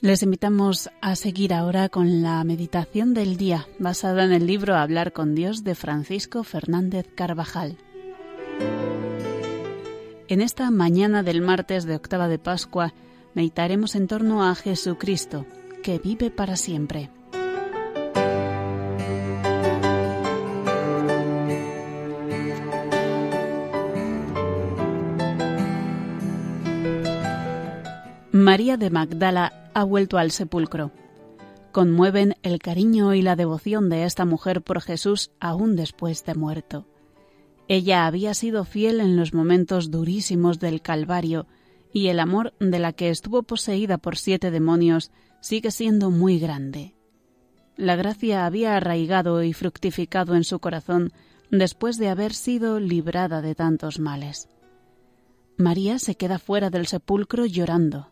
Les invitamos a seguir ahora con la meditación del día basada en el libro Hablar con Dios de Francisco Fernández Carvajal. En esta mañana del martes de octava de Pascua meditaremos en torno a Jesucristo, que vive para siempre. María de Magdala ha vuelto al sepulcro. Conmueven el cariño y la devoción de esta mujer por Jesús aún después de muerto. Ella había sido fiel en los momentos durísimos del Calvario, y el amor de la que estuvo poseída por siete demonios sigue siendo muy grande. La gracia había arraigado y fructificado en su corazón después de haber sido librada de tantos males. María se queda fuera del sepulcro llorando.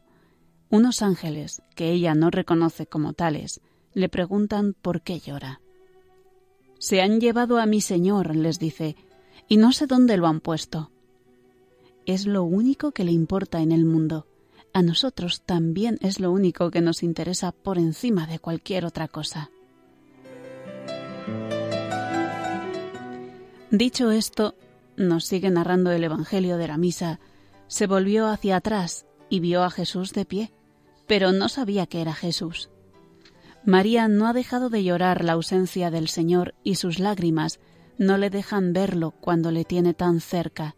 Unos ángeles, que ella no reconoce como tales, le preguntan por qué llora. Se han llevado a mi Señor, les dice, y no sé dónde lo han puesto. Es lo único que le importa en el mundo. A nosotros también es lo único que nos interesa por encima de cualquier otra cosa. Dicho esto, nos sigue narrando el Evangelio de la Misa, se volvió hacia atrás y vio a Jesús de pie, pero no sabía que era Jesús. María no ha dejado de llorar la ausencia del Señor y sus lágrimas no le dejan verlo cuando le tiene tan cerca.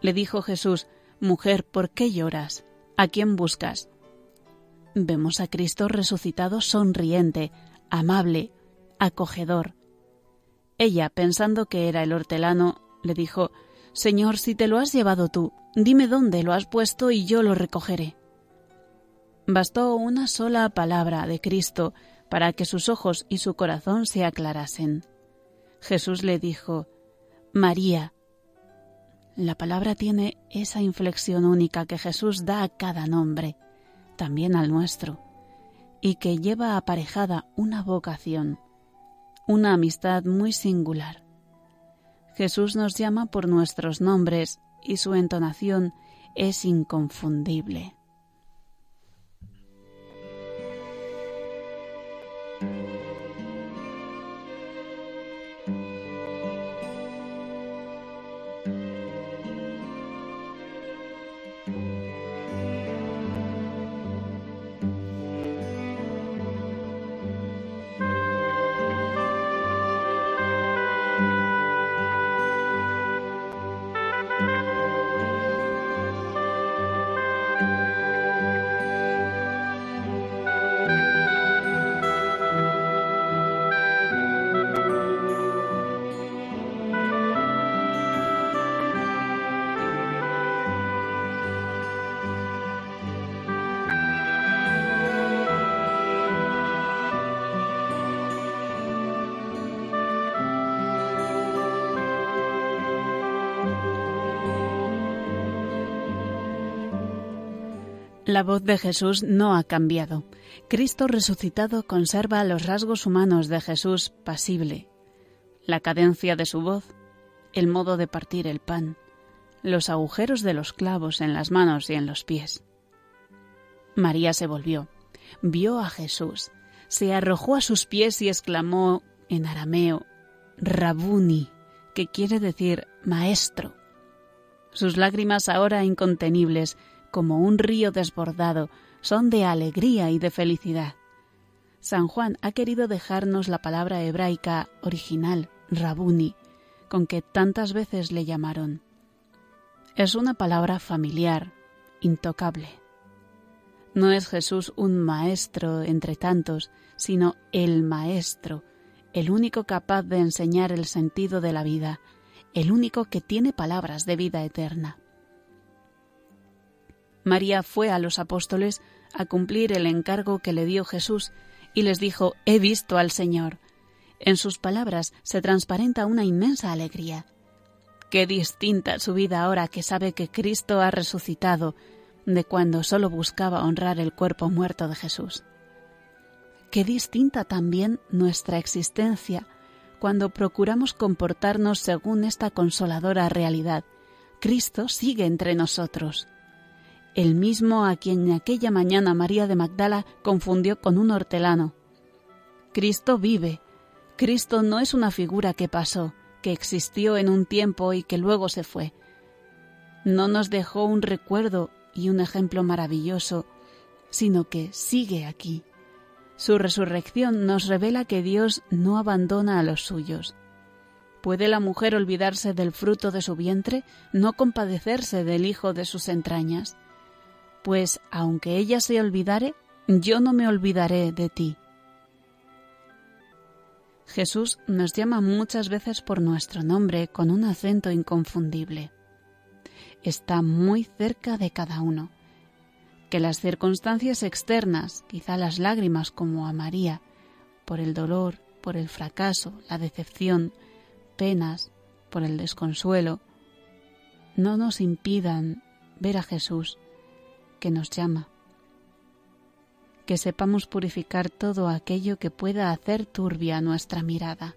Le dijo Jesús, Mujer, ¿por qué lloras? ¿A quién buscas? Vemos a Cristo resucitado sonriente, amable, acogedor. Ella, pensando que era el hortelano, le dijo, Señor, si te lo has llevado tú, dime dónde lo has puesto y yo lo recogeré. Bastó una sola palabra de Cristo para que sus ojos y su corazón se aclarasen. Jesús le dijo, María. La palabra tiene esa inflexión única que Jesús da a cada nombre, también al nuestro, y que lleva aparejada una vocación, una amistad muy singular. Jesús nos llama por nuestros nombres y su entonación es inconfundible. La voz de Jesús no ha cambiado. Cristo resucitado conserva los rasgos humanos de Jesús pasible, la cadencia de su voz, el modo de partir el pan, los agujeros de los clavos en las manos y en los pies. María se volvió, vio a Jesús, se arrojó a sus pies y exclamó en arameo, Rabuni, que quiere decir maestro. Sus lágrimas ahora incontenibles como un río desbordado, son de alegría y de felicidad. San Juan ha querido dejarnos la palabra hebraica original, rabuni, con que tantas veces le llamaron. Es una palabra familiar, intocable. No es Jesús un maestro entre tantos, sino el maestro, el único capaz de enseñar el sentido de la vida, el único que tiene palabras de vida eterna. María fue a los apóstoles a cumplir el encargo que le dio Jesús y les dijo, He visto al Señor. En sus palabras se transparenta una inmensa alegría. Qué distinta su vida ahora que sabe que Cristo ha resucitado de cuando solo buscaba honrar el cuerpo muerto de Jesús. Qué distinta también nuestra existencia cuando procuramos comportarnos según esta consoladora realidad. Cristo sigue entre nosotros. El mismo a quien aquella mañana María de Magdala confundió con un hortelano. Cristo vive. Cristo no es una figura que pasó, que existió en un tiempo y que luego se fue. No nos dejó un recuerdo y un ejemplo maravilloso, sino que sigue aquí. Su resurrección nos revela que Dios no abandona a los suyos. ¿Puede la mujer olvidarse del fruto de su vientre, no compadecerse del hijo de sus entrañas? Pues aunque ella se olvidare, yo no me olvidaré de ti. Jesús nos llama muchas veces por nuestro nombre con un acento inconfundible. Está muy cerca de cada uno. Que las circunstancias externas, quizá las lágrimas como a María, por el dolor, por el fracaso, la decepción, penas, por el desconsuelo, no nos impidan ver a Jesús que nos llama que sepamos purificar todo aquello que pueda hacer turbia nuestra mirada.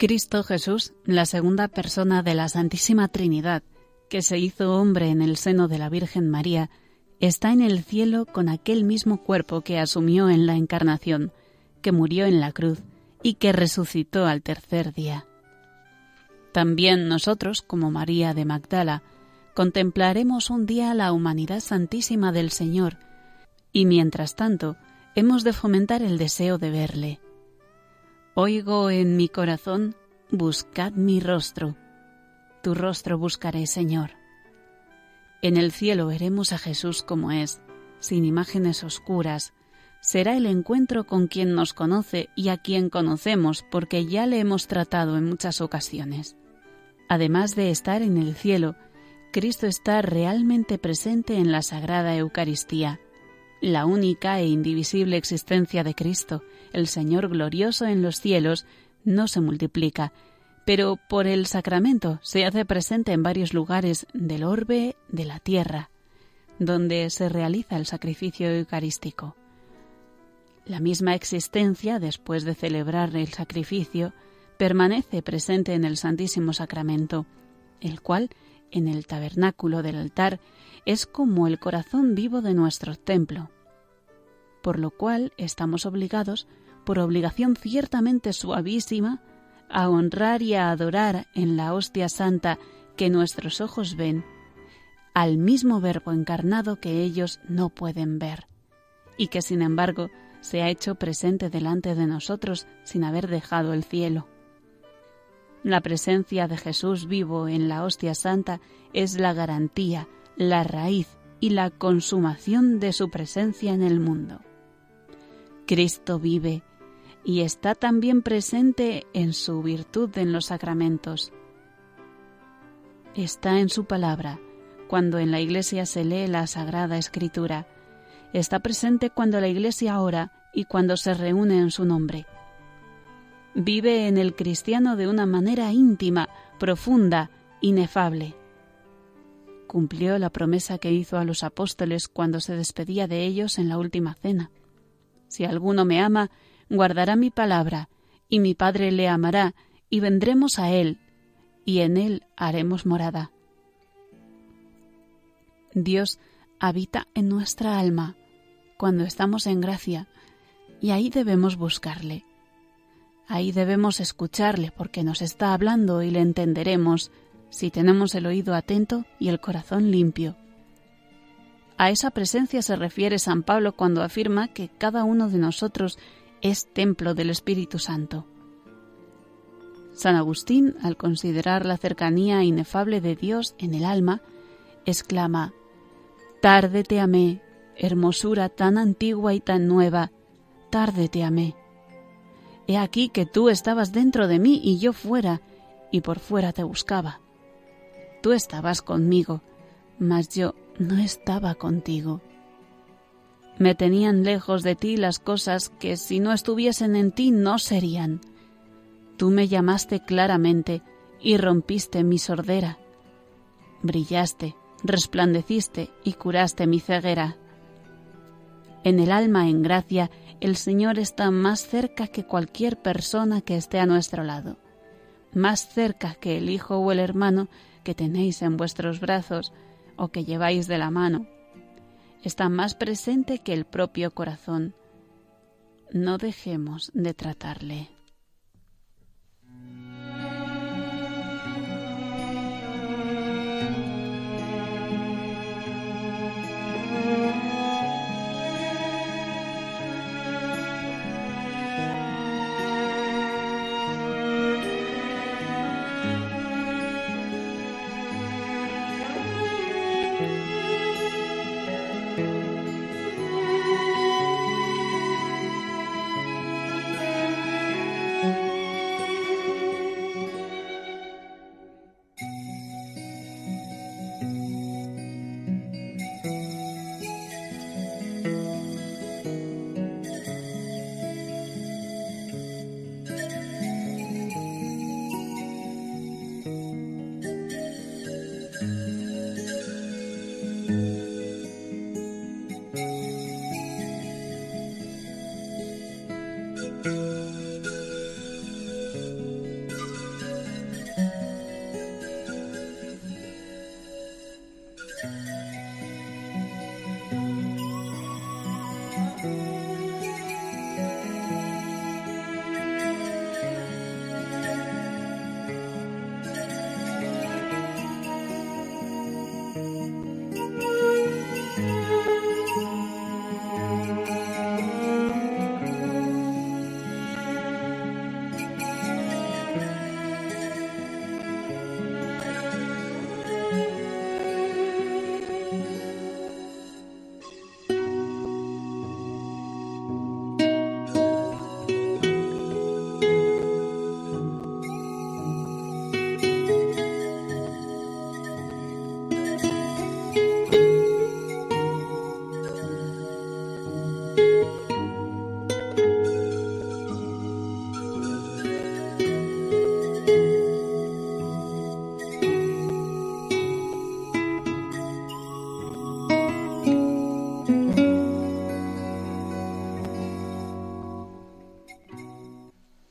Cristo Jesús, la segunda persona de la Santísima Trinidad, que se hizo hombre en el seno de la Virgen María, está en el cielo con aquel mismo cuerpo que asumió en la Encarnación, que murió en la cruz y que resucitó al tercer día. También nosotros, como María de Magdala, contemplaremos un día la humanidad santísima del Señor, y mientras tanto hemos de fomentar el deseo de verle Oigo en mi corazón, buscad mi rostro. Tu rostro buscaré, Señor. En el cielo veremos a Jesús como es, sin imágenes oscuras. Será el encuentro con quien nos conoce y a quien conocemos porque ya le hemos tratado en muchas ocasiones. Además de estar en el cielo, Cristo está realmente presente en la Sagrada Eucaristía la única e indivisible existencia de Cristo, el Señor glorioso en los cielos, no se multiplica, pero por el sacramento se hace presente en varios lugares del orbe de la tierra, donde se realiza el sacrificio eucarístico. La misma existencia, después de celebrar el sacrificio, permanece presente en el Santísimo Sacramento, el cual, en el tabernáculo del altar, es como el corazón vivo de nuestro templo, por lo cual estamos obligados, por obligación ciertamente suavísima, a honrar y a adorar en la hostia santa que nuestros ojos ven, al mismo Verbo encarnado que ellos no pueden ver, y que sin embargo se ha hecho presente delante de nosotros sin haber dejado el cielo. La presencia de Jesús vivo en la hostia santa es la garantía, la raíz y la consumación de su presencia en el mundo. Cristo vive y está también presente en su virtud en los sacramentos. Está en su palabra, cuando en la iglesia se lee la Sagrada Escritura. Está presente cuando la iglesia ora y cuando se reúne en su nombre. Vive en el cristiano de una manera íntima, profunda, inefable. Cumplió la promesa que hizo a los apóstoles cuando se despedía de ellos en la última cena. Si alguno me ama, guardará mi palabra, y mi Padre le amará, y vendremos a él, y en él haremos morada. Dios habita en nuestra alma cuando estamos en gracia, y ahí debemos buscarle. Ahí debemos escucharle porque nos está hablando y le entenderemos si tenemos el oído atento y el corazón limpio. A esa presencia se refiere San Pablo cuando afirma que cada uno de nosotros es templo del Espíritu Santo. San Agustín, al considerar la cercanía inefable de Dios en el alma, exclama, Tarde te amé, hermosura tan antigua y tan nueva, tarde te amé. He aquí que tú estabas dentro de mí y yo fuera, y por fuera te buscaba. Tú estabas conmigo, mas yo no estaba contigo. Me tenían lejos de ti las cosas que si no estuviesen en ti no serían. Tú me llamaste claramente y rompiste mi sordera. Brillaste, resplandeciste y curaste mi ceguera. En el alma en gracia, el Señor está más cerca que cualquier persona que esté a nuestro lado, más cerca que el hijo o el hermano que tenéis en vuestros brazos o que lleváis de la mano. Está más presente que el propio corazón. No dejemos de tratarle.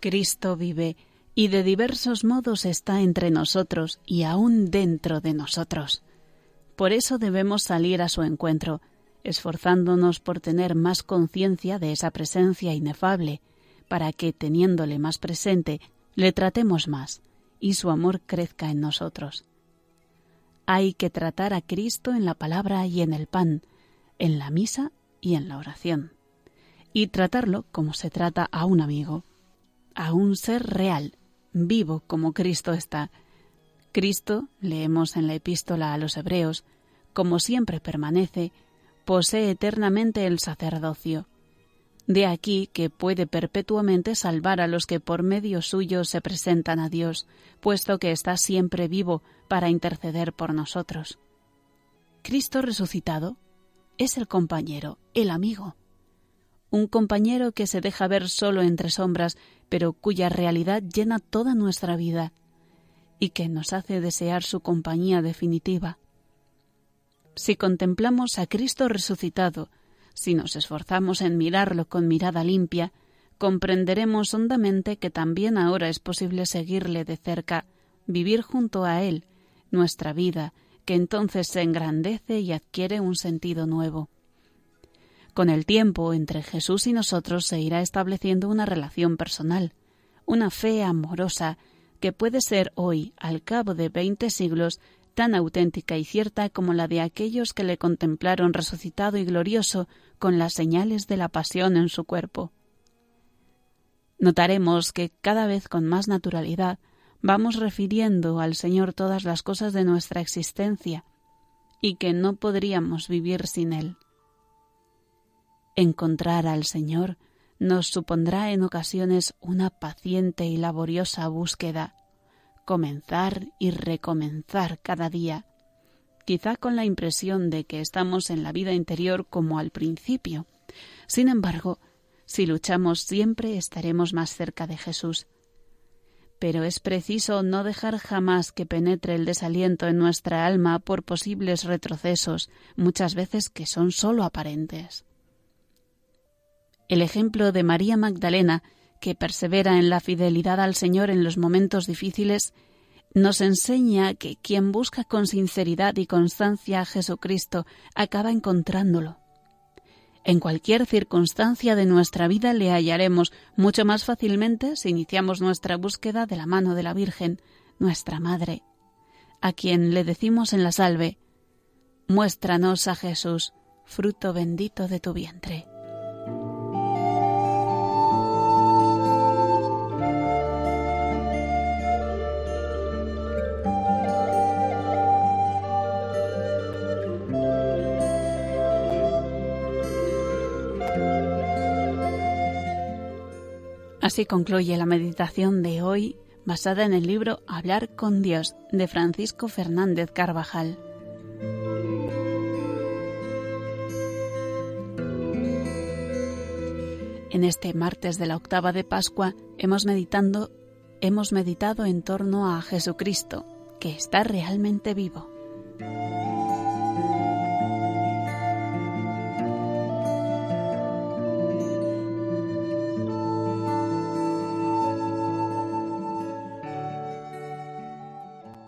Cristo vive y de diversos modos está entre nosotros y aún dentro de nosotros. Por eso debemos salir a su encuentro, esforzándonos por tener más conciencia de esa presencia inefable, para que, teniéndole más presente, le tratemos más y su amor crezca en nosotros. Hay que tratar a Cristo en la palabra y en el pan, en la misa y en la oración, y tratarlo como se trata a un amigo a un ser real, vivo como Cristo está. Cristo, leemos en la epístola a los Hebreos, como siempre permanece, posee eternamente el sacerdocio. De aquí que puede perpetuamente salvar a los que por medio suyo se presentan a Dios, puesto que está siempre vivo para interceder por nosotros. Cristo resucitado es el compañero, el amigo. Un compañero que se deja ver solo entre sombras, pero cuya realidad llena toda nuestra vida y que nos hace desear su compañía definitiva. Si contemplamos a Cristo resucitado, si nos esforzamos en mirarlo con mirada limpia, comprenderemos hondamente que también ahora es posible seguirle de cerca, vivir junto a Él nuestra vida, que entonces se engrandece y adquiere un sentido nuevo. Con el tiempo, entre Jesús y nosotros se irá estableciendo una relación personal, una fe amorosa que puede ser hoy, al cabo de veinte siglos, tan auténtica y cierta como la de aquellos que le contemplaron resucitado y glorioso con las señales de la pasión en su cuerpo. Notaremos que cada vez con más naturalidad vamos refiriendo al Señor todas las cosas de nuestra existencia y que no podríamos vivir sin Él. Encontrar al Señor nos supondrá en ocasiones una paciente y laboriosa búsqueda, comenzar y recomenzar cada día, quizá con la impresión de que estamos en la vida interior como al principio. Sin embargo, si luchamos siempre estaremos más cerca de Jesús. Pero es preciso no dejar jamás que penetre el desaliento en nuestra alma por posibles retrocesos, muchas veces que son sólo aparentes. El ejemplo de María Magdalena, que persevera en la fidelidad al Señor en los momentos difíciles, nos enseña que quien busca con sinceridad y constancia a Jesucristo acaba encontrándolo. En cualquier circunstancia de nuestra vida le hallaremos mucho más fácilmente si iniciamos nuestra búsqueda de la mano de la Virgen, nuestra Madre, a quien le decimos en la salve, Muéstranos a Jesús, fruto bendito de tu vientre. Así concluye la meditación de hoy basada en el libro Hablar con Dios de Francisco Fernández Carvajal. En este martes de la octava de Pascua hemos meditando hemos meditado en torno a Jesucristo, que está realmente vivo.